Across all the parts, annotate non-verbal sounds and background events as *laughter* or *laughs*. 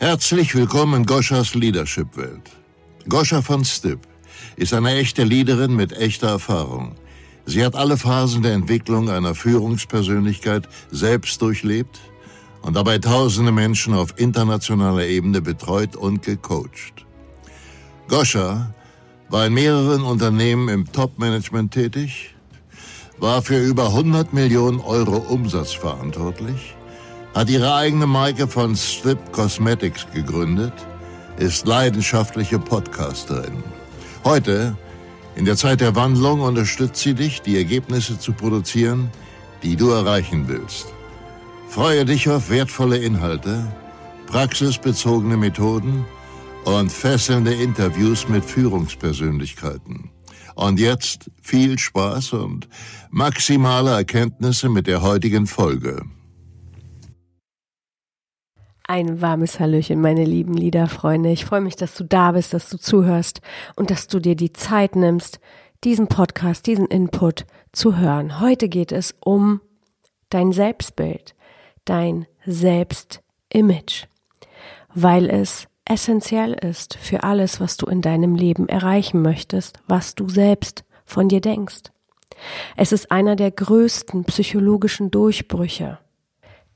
Herzlich willkommen in Goschas Leadership-Welt. Goscha von Stipp ist eine echte Leaderin mit echter Erfahrung. Sie hat alle Phasen der Entwicklung einer Führungspersönlichkeit selbst durchlebt und dabei tausende Menschen auf internationaler Ebene betreut und gecoacht. Goscha war in mehreren Unternehmen im Top-Management tätig, war für über 100 Millionen Euro Umsatz verantwortlich, hat ihre eigene Marke von Strip Cosmetics gegründet, ist leidenschaftliche Podcasterin. Heute, in der Zeit der Wandlung, unterstützt sie dich, die Ergebnisse zu produzieren, die du erreichen willst. Freue dich auf wertvolle Inhalte, praxisbezogene Methoden und fesselnde Interviews mit Führungspersönlichkeiten. Und jetzt viel Spaß und maximale Erkenntnisse mit der heutigen Folge. Ein warmes Hallöchen, meine lieben Liederfreunde. Ich freue mich, dass du da bist, dass du zuhörst und dass du dir die Zeit nimmst, diesen Podcast, diesen Input zu hören. Heute geht es um dein Selbstbild, dein Selbstimage, weil es essentiell ist für alles, was du in deinem Leben erreichen möchtest, was du selbst von dir denkst. Es ist einer der größten psychologischen Durchbrüche,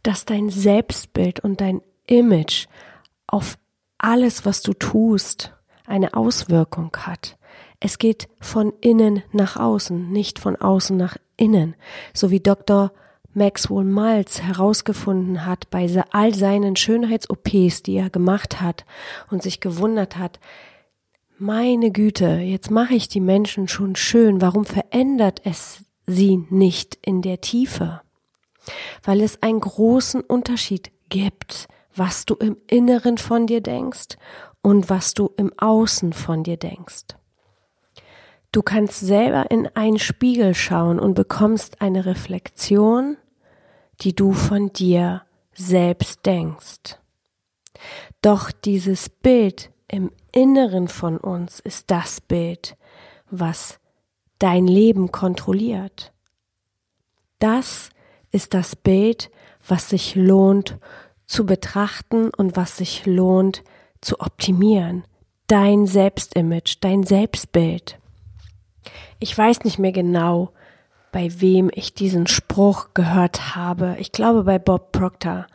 dass dein Selbstbild und dein Image auf alles, was du tust, eine Auswirkung hat. Es geht von innen nach außen, nicht von außen nach innen, so wie Dr. Maxwell Maltz herausgefunden hat bei all seinen Schönheits-OPs, die er gemacht hat und sich gewundert hat, meine Güte, jetzt mache ich die Menschen schon schön, warum verändert es sie nicht in der Tiefe? Weil es einen großen Unterschied gibt, was du im Inneren von dir denkst und was du im Außen von dir denkst. Du kannst selber in einen Spiegel schauen und bekommst eine Reflexion die du von dir selbst denkst. Doch dieses Bild im Inneren von uns ist das Bild, was dein Leben kontrolliert. Das ist das Bild, was sich lohnt zu betrachten und was sich lohnt zu optimieren. Dein Selbstimage, dein Selbstbild. Ich weiß nicht mehr genau, bei wem ich diesen Spruch gehört habe. Ich glaube bei Bob Proctor,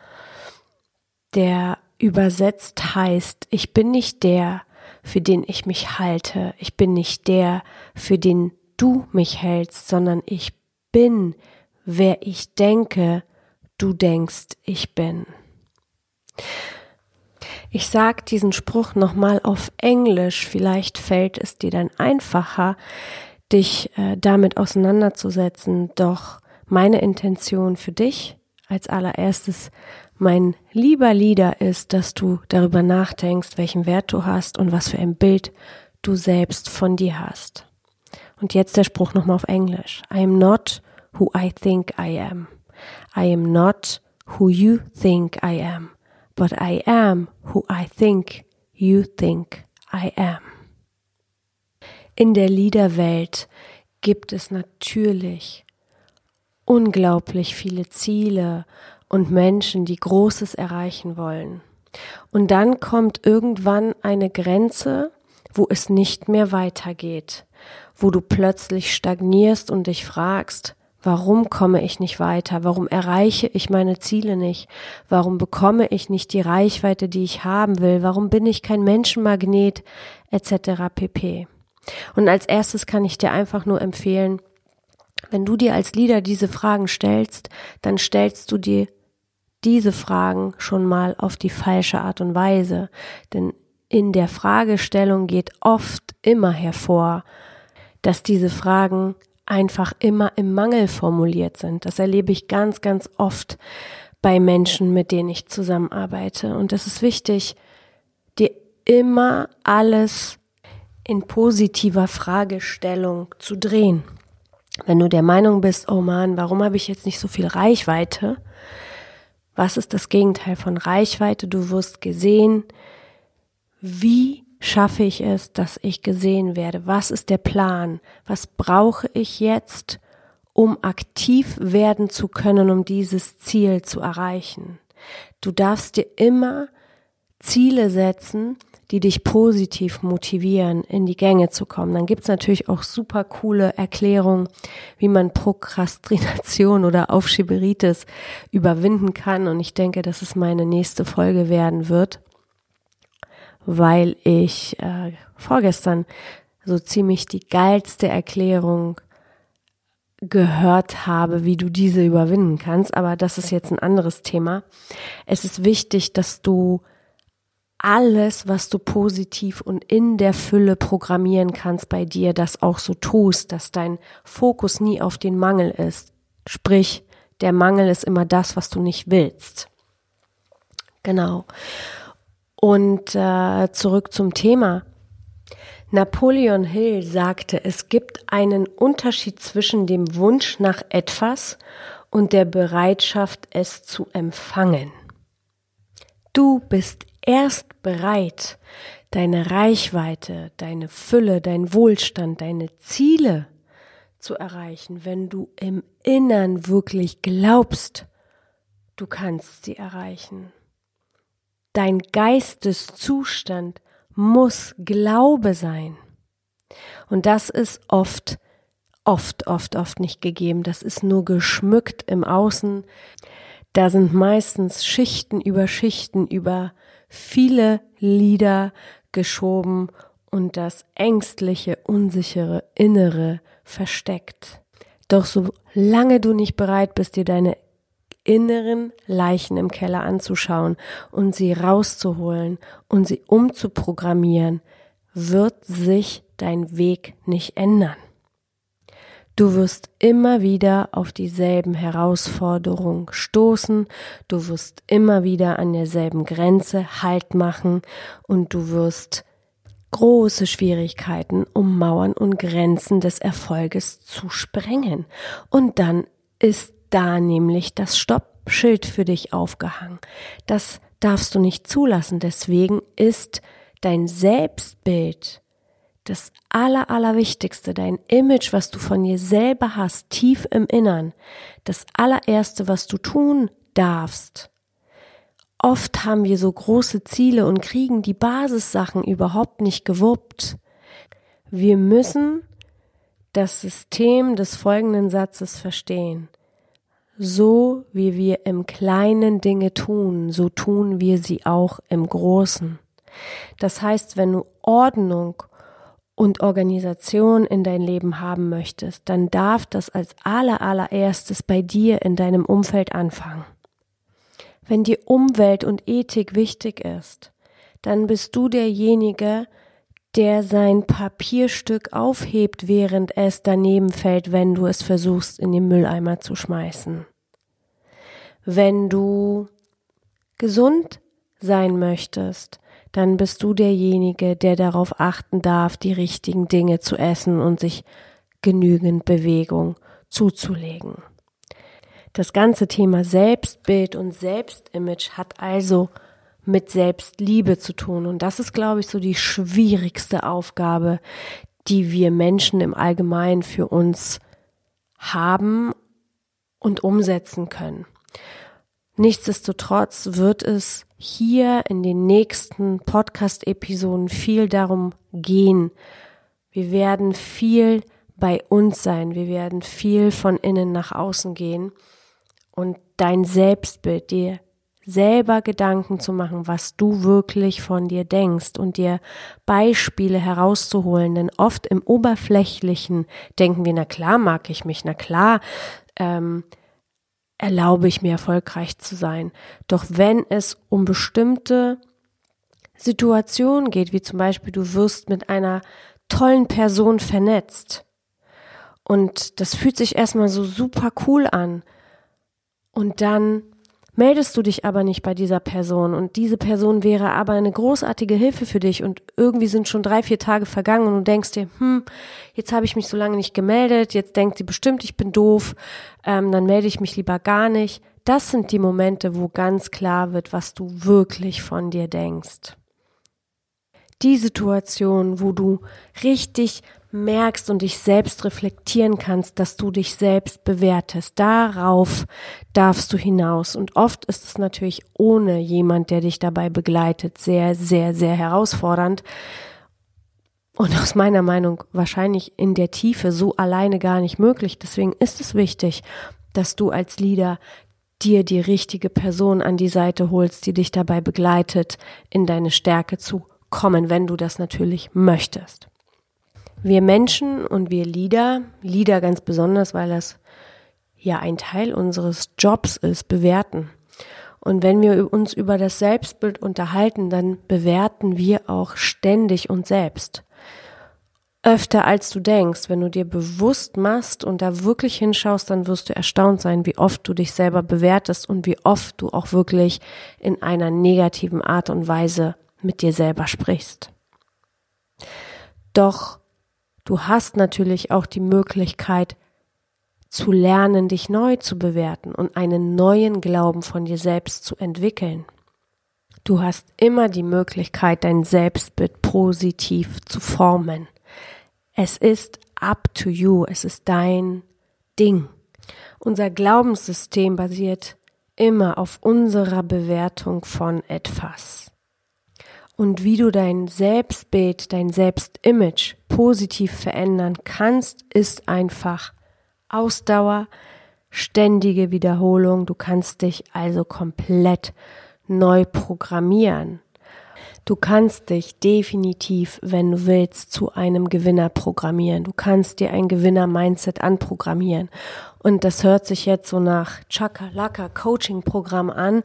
der übersetzt heißt, ich bin nicht der, für den ich mich halte, ich bin nicht der, für den du mich hältst, sondern ich bin, wer ich denke, du denkst, ich bin. Ich sag diesen Spruch nochmal auf Englisch, vielleicht fällt es dir dann einfacher, dich äh, damit auseinanderzusetzen. Doch meine Intention für dich als allererstes, mein lieber Lieder ist, dass du darüber nachdenkst, welchen Wert du hast und was für ein Bild du selbst von dir hast. Und jetzt der Spruch nochmal auf Englisch. I am not who I think I am. I am not who you think I am. But I am who I think you think I am. In der Liederwelt gibt es natürlich unglaublich viele Ziele und Menschen, die Großes erreichen wollen. Und dann kommt irgendwann eine Grenze, wo es nicht mehr weitergeht, wo du plötzlich stagnierst und dich fragst, warum komme ich nicht weiter, warum erreiche ich meine Ziele nicht, warum bekomme ich nicht die Reichweite, die ich haben will, warum bin ich kein Menschenmagnet, etc. pp. Und als erstes kann ich dir einfach nur empfehlen, wenn du dir als Leader diese Fragen stellst, dann stellst du dir diese Fragen schon mal auf die falsche Art und Weise. Denn in der Fragestellung geht oft immer hervor, dass diese Fragen einfach immer im Mangel formuliert sind. Das erlebe ich ganz, ganz oft bei Menschen, mit denen ich zusammenarbeite. Und es ist wichtig, dir immer alles in positiver Fragestellung zu drehen. Wenn du der Meinung bist, oh Mann, warum habe ich jetzt nicht so viel Reichweite? Was ist das Gegenteil von Reichweite? Du wirst gesehen. Wie schaffe ich es, dass ich gesehen werde? Was ist der Plan? Was brauche ich jetzt, um aktiv werden zu können, um dieses Ziel zu erreichen? Du darfst dir immer Ziele setzen, die dich positiv motivieren, in die Gänge zu kommen. Dann gibt's natürlich auch super coole Erklärungen, wie man Prokrastination oder Aufschieberitis überwinden kann. Und ich denke, dass es meine nächste Folge werden wird, weil ich äh, vorgestern so ziemlich die geilste Erklärung gehört habe, wie du diese überwinden kannst. Aber das ist jetzt ein anderes Thema. Es ist wichtig, dass du alles, was du positiv und in der Fülle programmieren kannst bei dir, das auch so tust, dass dein Fokus nie auf den Mangel ist. Sprich, der Mangel ist immer das, was du nicht willst. Genau. Und äh, zurück zum Thema. Napoleon Hill sagte, es gibt einen Unterschied zwischen dem Wunsch nach etwas und der Bereitschaft, es zu empfangen. Du bist erst bereit, deine Reichweite, deine Fülle, dein Wohlstand, deine Ziele zu erreichen, wenn du im Innern wirklich glaubst, du kannst sie erreichen. Dein Geisteszustand muss Glaube sein. Und das ist oft, oft, oft, oft nicht gegeben. Das ist nur geschmückt im Außen. Da sind meistens Schichten über Schichten über viele Lieder geschoben und das ängstliche, unsichere Innere versteckt. Doch solange du nicht bereit bist, dir deine inneren Leichen im Keller anzuschauen und sie rauszuholen und sie umzuprogrammieren, wird sich dein Weg nicht ändern. Du wirst immer wieder auf dieselben Herausforderungen stoßen, du wirst immer wieder an derselben Grenze Halt machen und du wirst große Schwierigkeiten, um Mauern und Grenzen des Erfolges zu sprengen. Und dann ist da nämlich das Stoppschild für dich aufgehangen. Das darfst du nicht zulassen. Deswegen ist dein Selbstbild das aller, allerwichtigste, dein Image, was du von dir selber hast, tief im Innern, das allererste, was du tun darfst. Oft haben wir so große Ziele und kriegen die Basissachen überhaupt nicht gewuppt. Wir müssen das System des folgenden Satzes verstehen. So wie wir im Kleinen Dinge tun, so tun wir sie auch im Großen. Das heißt, wenn du Ordnung und Organisation in dein Leben haben möchtest, dann darf das als aller allererstes bei dir in deinem Umfeld anfangen. Wenn dir Umwelt und Ethik wichtig ist, dann bist du derjenige, der sein Papierstück aufhebt, während es daneben fällt, wenn du es versuchst, in den Mülleimer zu schmeißen. Wenn du gesund sein möchtest, dann bist du derjenige, der darauf achten darf, die richtigen Dinge zu essen und sich genügend Bewegung zuzulegen. Das ganze Thema Selbstbild und Selbstimage hat also mit Selbstliebe zu tun. Und das ist, glaube ich, so die schwierigste Aufgabe, die wir Menschen im Allgemeinen für uns haben und umsetzen können. Nichtsdestotrotz wird es hier in den nächsten Podcast-Episoden viel darum gehen. Wir werden viel bei uns sein. Wir werden viel von innen nach außen gehen und dein Selbstbild, dir selber Gedanken zu machen, was du wirklich von dir denkst und dir Beispiele herauszuholen. Denn oft im Oberflächlichen denken wir, na klar mag ich mich, na klar ähm, erlaube ich mir erfolgreich zu sein. Doch wenn es um bestimmte Situationen geht, wie zum Beispiel du wirst mit einer tollen Person vernetzt und das fühlt sich erstmal so super cool an und dann Meldest du dich aber nicht bei dieser Person und diese Person wäre aber eine großartige Hilfe für dich und irgendwie sind schon drei, vier Tage vergangen und du denkst dir, hm, jetzt habe ich mich so lange nicht gemeldet, jetzt denkt sie bestimmt, ich bin doof, ähm, dann melde ich mich lieber gar nicht. Das sind die Momente, wo ganz klar wird, was du wirklich von dir denkst. Die Situation, wo du richtig merkst und dich selbst reflektieren kannst, dass du dich selbst bewertest. Darauf darfst du hinaus. Und oft ist es natürlich ohne jemand, der dich dabei begleitet, sehr, sehr, sehr herausfordernd. Und aus meiner Meinung wahrscheinlich in der Tiefe so alleine gar nicht möglich. Deswegen ist es wichtig, dass du als Leader dir die richtige Person an die Seite holst, die dich dabei begleitet, in deine Stärke zu kommen, wenn du das natürlich möchtest. Wir Menschen und wir Leader, Leader ganz besonders, weil das ja ein Teil unseres Jobs ist, bewerten. Und wenn wir uns über das Selbstbild unterhalten, dann bewerten wir auch ständig uns selbst. Öfter als du denkst, wenn du dir bewusst machst und da wirklich hinschaust, dann wirst du erstaunt sein, wie oft du dich selber bewertest und wie oft du auch wirklich in einer negativen Art und Weise mit dir selber sprichst. Doch Du hast natürlich auch die Möglichkeit zu lernen, dich neu zu bewerten und einen neuen Glauben von dir selbst zu entwickeln. Du hast immer die Möglichkeit, dein Selbstbild positiv zu formen. Es ist up to you, es ist dein Ding. Unser Glaubenssystem basiert immer auf unserer Bewertung von etwas und wie du dein Selbstbild, dein Selbstimage positiv verändern kannst, ist einfach Ausdauer, ständige Wiederholung. Du kannst dich also komplett neu programmieren. Du kannst dich definitiv, wenn du willst, zu einem Gewinner programmieren. Du kannst dir ein Gewinner-Mindset anprogrammieren. Und das hört sich jetzt so nach Chaka-Laka Coaching-Programm an,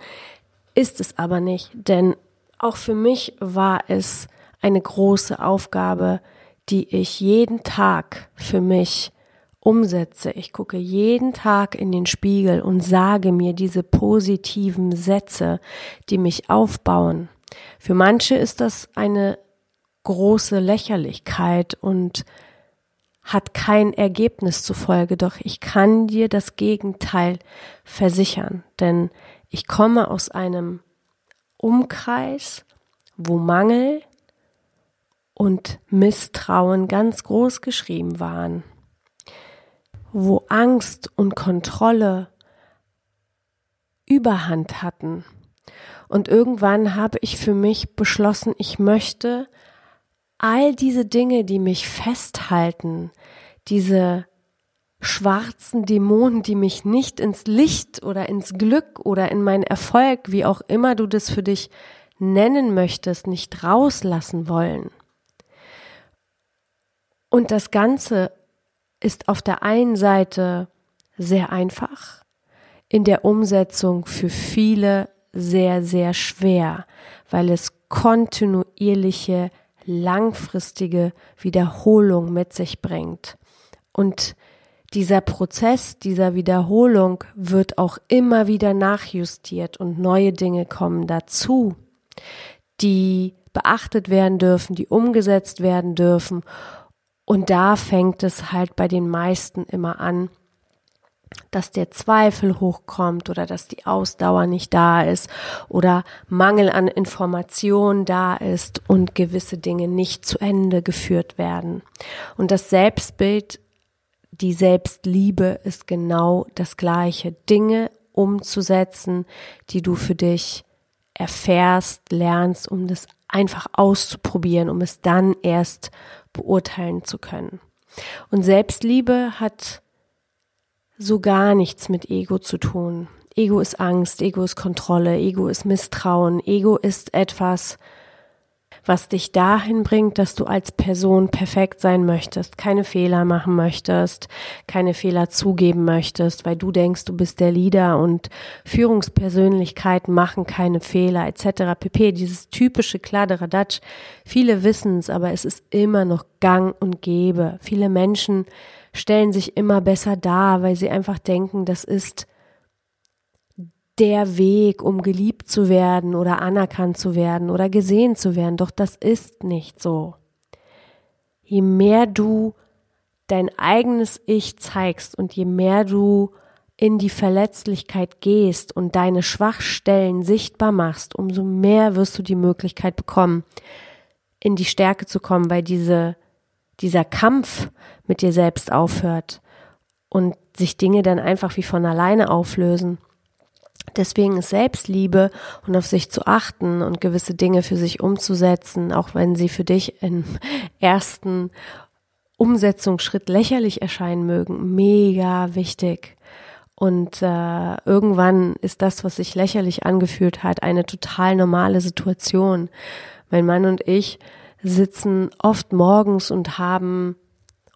ist es aber nicht, denn auch für mich war es eine große Aufgabe, die ich jeden Tag für mich umsetze. Ich gucke jeden Tag in den Spiegel und sage mir diese positiven Sätze, die mich aufbauen. Für manche ist das eine große Lächerlichkeit und hat kein Ergebnis zufolge, doch ich kann dir das Gegenteil versichern, denn ich komme aus einem Umkreis, wo Mangel und Misstrauen ganz groß geschrieben waren, wo Angst und Kontrolle Überhand hatten. Und irgendwann habe ich für mich beschlossen, ich möchte all diese Dinge, die mich festhalten, diese schwarzen Dämonen, die mich nicht ins Licht oder ins Glück oder in meinen Erfolg, wie auch immer du das für dich nennen möchtest, nicht rauslassen wollen. Und das Ganze ist auf der einen Seite sehr einfach, in der Umsetzung für viele sehr, sehr schwer, weil es kontinuierliche, langfristige Wiederholung mit sich bringt. Und dieser Prozess dieser Wiederholung wird auch immer wieder nachjustiert und neue Dinge kommen dazu, die beachtet werden dürfen, die umgesetzt werden dürfen. Und da fängt es halt bei den meisten immer an, dass der Zweifel hochkommt oder dass die Ausdauer nicht da ist oder Mangel an Information da ist und gewisse Dinge nicht zu Ende geführt werden. Und das Selbstbild die Selbstliebe ist genau das gleiche. Dinge umzusetzen, die du für dich erfährst, lernst, um das einfach auszuprobieren, um es dann erst beurteilen zu können. Und Selbstliebe hat so gar nichts mit Ego zu tun. Ego ist Angst, Ego ist Kontrolle, Ego ist Misstrauen, Ego ist etwas, was dich dahin bringt, dass du als Person perfekt sein möchtest, keine Fehler machen möchtest, keine Fehler zugeben möchtest, weil du denkst, du bist der Leader und Führungspersönlichkeiten machen keine Fehler etc. pp. Dieses typische Kladderadatsch. Viele wissen es, aber es ist immer noch gang und gäbe. Viele Menschen stellen sich immer besser dar, weil sie einfach denken, das ist der Weg, um geliebt zu werden oder anerkannt zu werden oder gesehen zu werden. Doch das ist nicht so. Je mehr du dein eigenes Ich zeigst und je mehr du in die Verletzlichkeit gehst und deine Schwachstellen sichtbar machst, umso mehr wirst du die Möglichkeit bekommen, in die Stärke zu kommen, weil diese dieser Kampf mit dir selbst aufhört und sich Dinge dann einfach wie von alleine auflösen. Deswegen ist Selbstliebe und auf sich zu achten und gewisse Dinge für sich umzusetzen, auch wenn sie für dich im *laughs* ersten Umsetzungsschritt lächerlich erscheinen mögen, mega wichtig. Und äh, irgendwann ist das, was sich lächerlich angefühlt hat, eine total normale Situation. Mein Mann und ich sitzen oft morgens und haben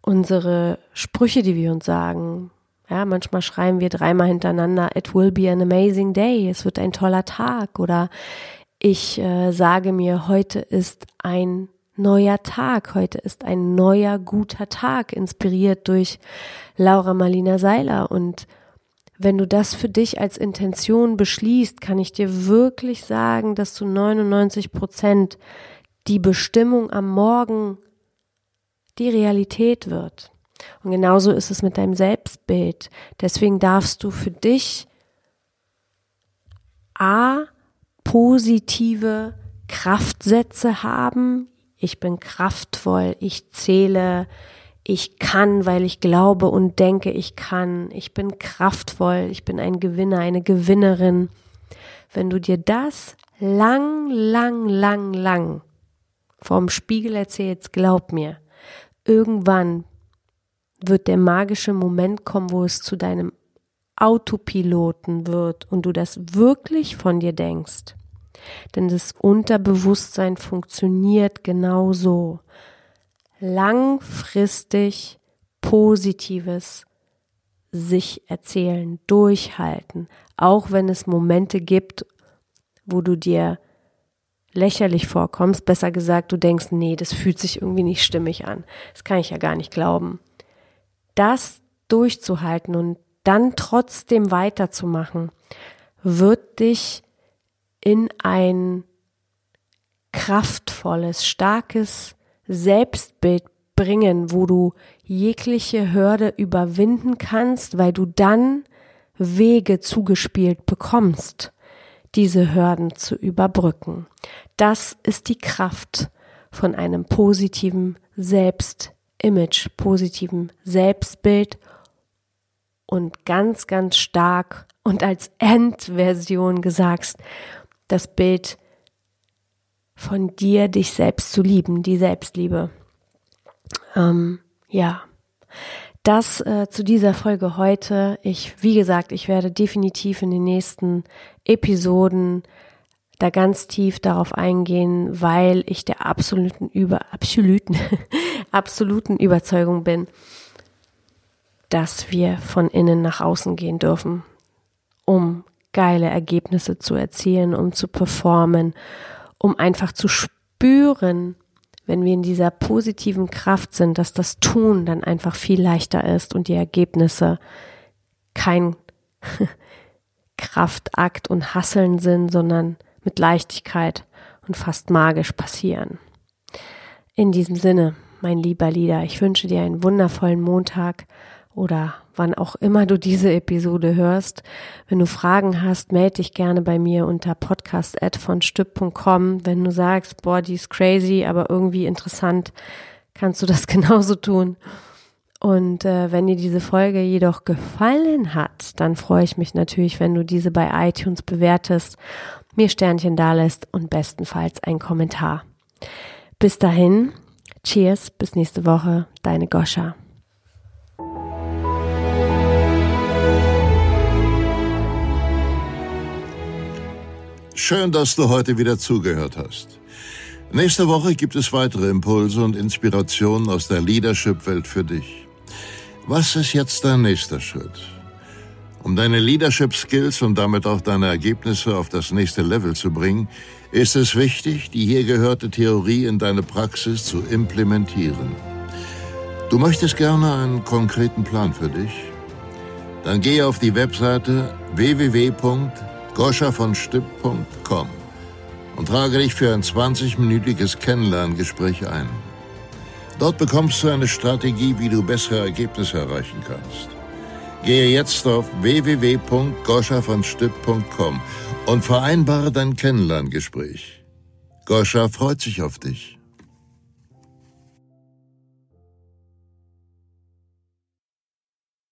unsere Sprüche, die wir uns sagen. Ja, manchmal schreiben wir dreimal hintereinander, it will be an amazing day, es wird ein toller Tag. Oder ich äh, sage mir, heute ist ein neuer Tag, heute ist ein neuer guter Tag, inspiriert durch Laura Marlina Seiler. Und wenn du das für dich als Intention beschließt, kann ich dir wirklich sagen, dass du 99 Prozent die Bestimmung am Morgen die Realität wird. Und genauso ist es mit deinem Selbstbild. Deswegen darfst du für dich A, positive Kraftsätze haben. Ich bin kraftvoll, ich zähle, ich kann, weil ich glaube und denke, ich kann. Ich bin kraftvoll, ich bin ein Gewinner, eine Gewinnerin. Wenn du dir das lang, lang, lang, lang vorm Spiegel erzählst, glaub mir, irgendwann wird der magische Moment kommen, wo es zu deinem Autopiloten wird und du das wirklich von dir denkst. Denn das Unterbewusstsein funktioniert genauso. Langfristig Positives sich erzählen, durchhalten, auch wenn es Momente gibt, wo du dir lächerlich vorkommst, besser gesagt, du denkst, nee, das fühlt sich irgendwie nicht stimmig an. Das kann ich ja gar nicht glauben. Das durchzuhalten und dann trotzdem weiterzumachen, wird dich in ein kraftvolles, starkes Selbstbild bringen, wo du jegliche Hürde überwinden kannst, weil du dann Wege zugespielt bekommst diese Hürden zu überbrücken. Das ist die Kraft von einem positiven Selbstimage, positiven Selbstbild und ganz, ganz stark und als Endversion gesagt, das Bild von dir, dich selbst zu lieben, die Selbstliebe. Ähm, ja das äh, zu dieser Folge heute. Ich, wie gesagt, ich werde definitiv in den nächsten Episoden da ganz tief darauf eingehen, weil ich der absoluten über absoluten *laughs* absoluten Überzeugung bin, dass wir von innen nach außen gehen dürfen, um geile Ergebnisse zu erzielen, um zu performen, um einfach zu spüren, wenn wir in dieser positiven Kraft sind, dass das Tun dann einfach viel leichter ist und die Ergebnisse kein *laughs* Kraftakt und Hasseln sind, sondern mit Leichtigkeit und fast magisch passieren. In diesem Sinne, mein lieber Lieder, ich wünsche dir einen wundervollen Montag oder wann auch immer du diese Episode hörst. Wenn du Fragen hast, melde dich gerne bei mir unter podcast.vonstüpp.com. Wenn du sagst, boah, die ist crazy, aber irgendwie interessant, kannst du das *laughs* genauso tun. Und äh, wenn dir diese Folge jedoch gefallen hat, dann freue ich mich natürlich, wenn du diese bei iTunes bewertest, mir Sternchen dalässt und bestenfalls ein Kommentar. Bis dahin, cheers, bis nächste Woche, deine Goscha. Schön, dass du heute wieder zugehört hast. Nächste Woche gibt es weitere Impulse und Inspirationen aus der Leadership-Welt für dich. Was ist jetzt dein nächster Schritt? Um deine Leadership-Skills und damit auch deine Ergebnisse auf das nächste Level zu bringen, ist es wichtig, die hier gehörte Theorie in deine Praxis zu implementieren. Du möchtest gerne einen konkreten Plan für dich? Dann gehe auf die Webseite www goschavonstipp.com und trage dich für ein 20-minütiges Kennenlerngespräch ein. Dort bekommst du eine Strategie, wie du bessere Ergebnisse erreichen kannst. Gehe jetzt auf www.goschavonstipp.com und vereinbare dein Kennenlerngespräch. Goscha freut sich auf dich.